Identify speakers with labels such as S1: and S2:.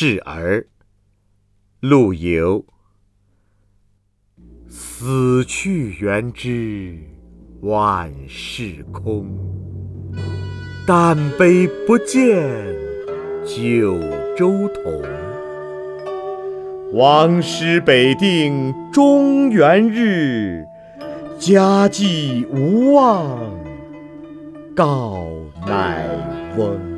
S1: 示儿陆游。死去元知万事空但悲不见九州同。王师北定中原日家祭无忘告乃翁。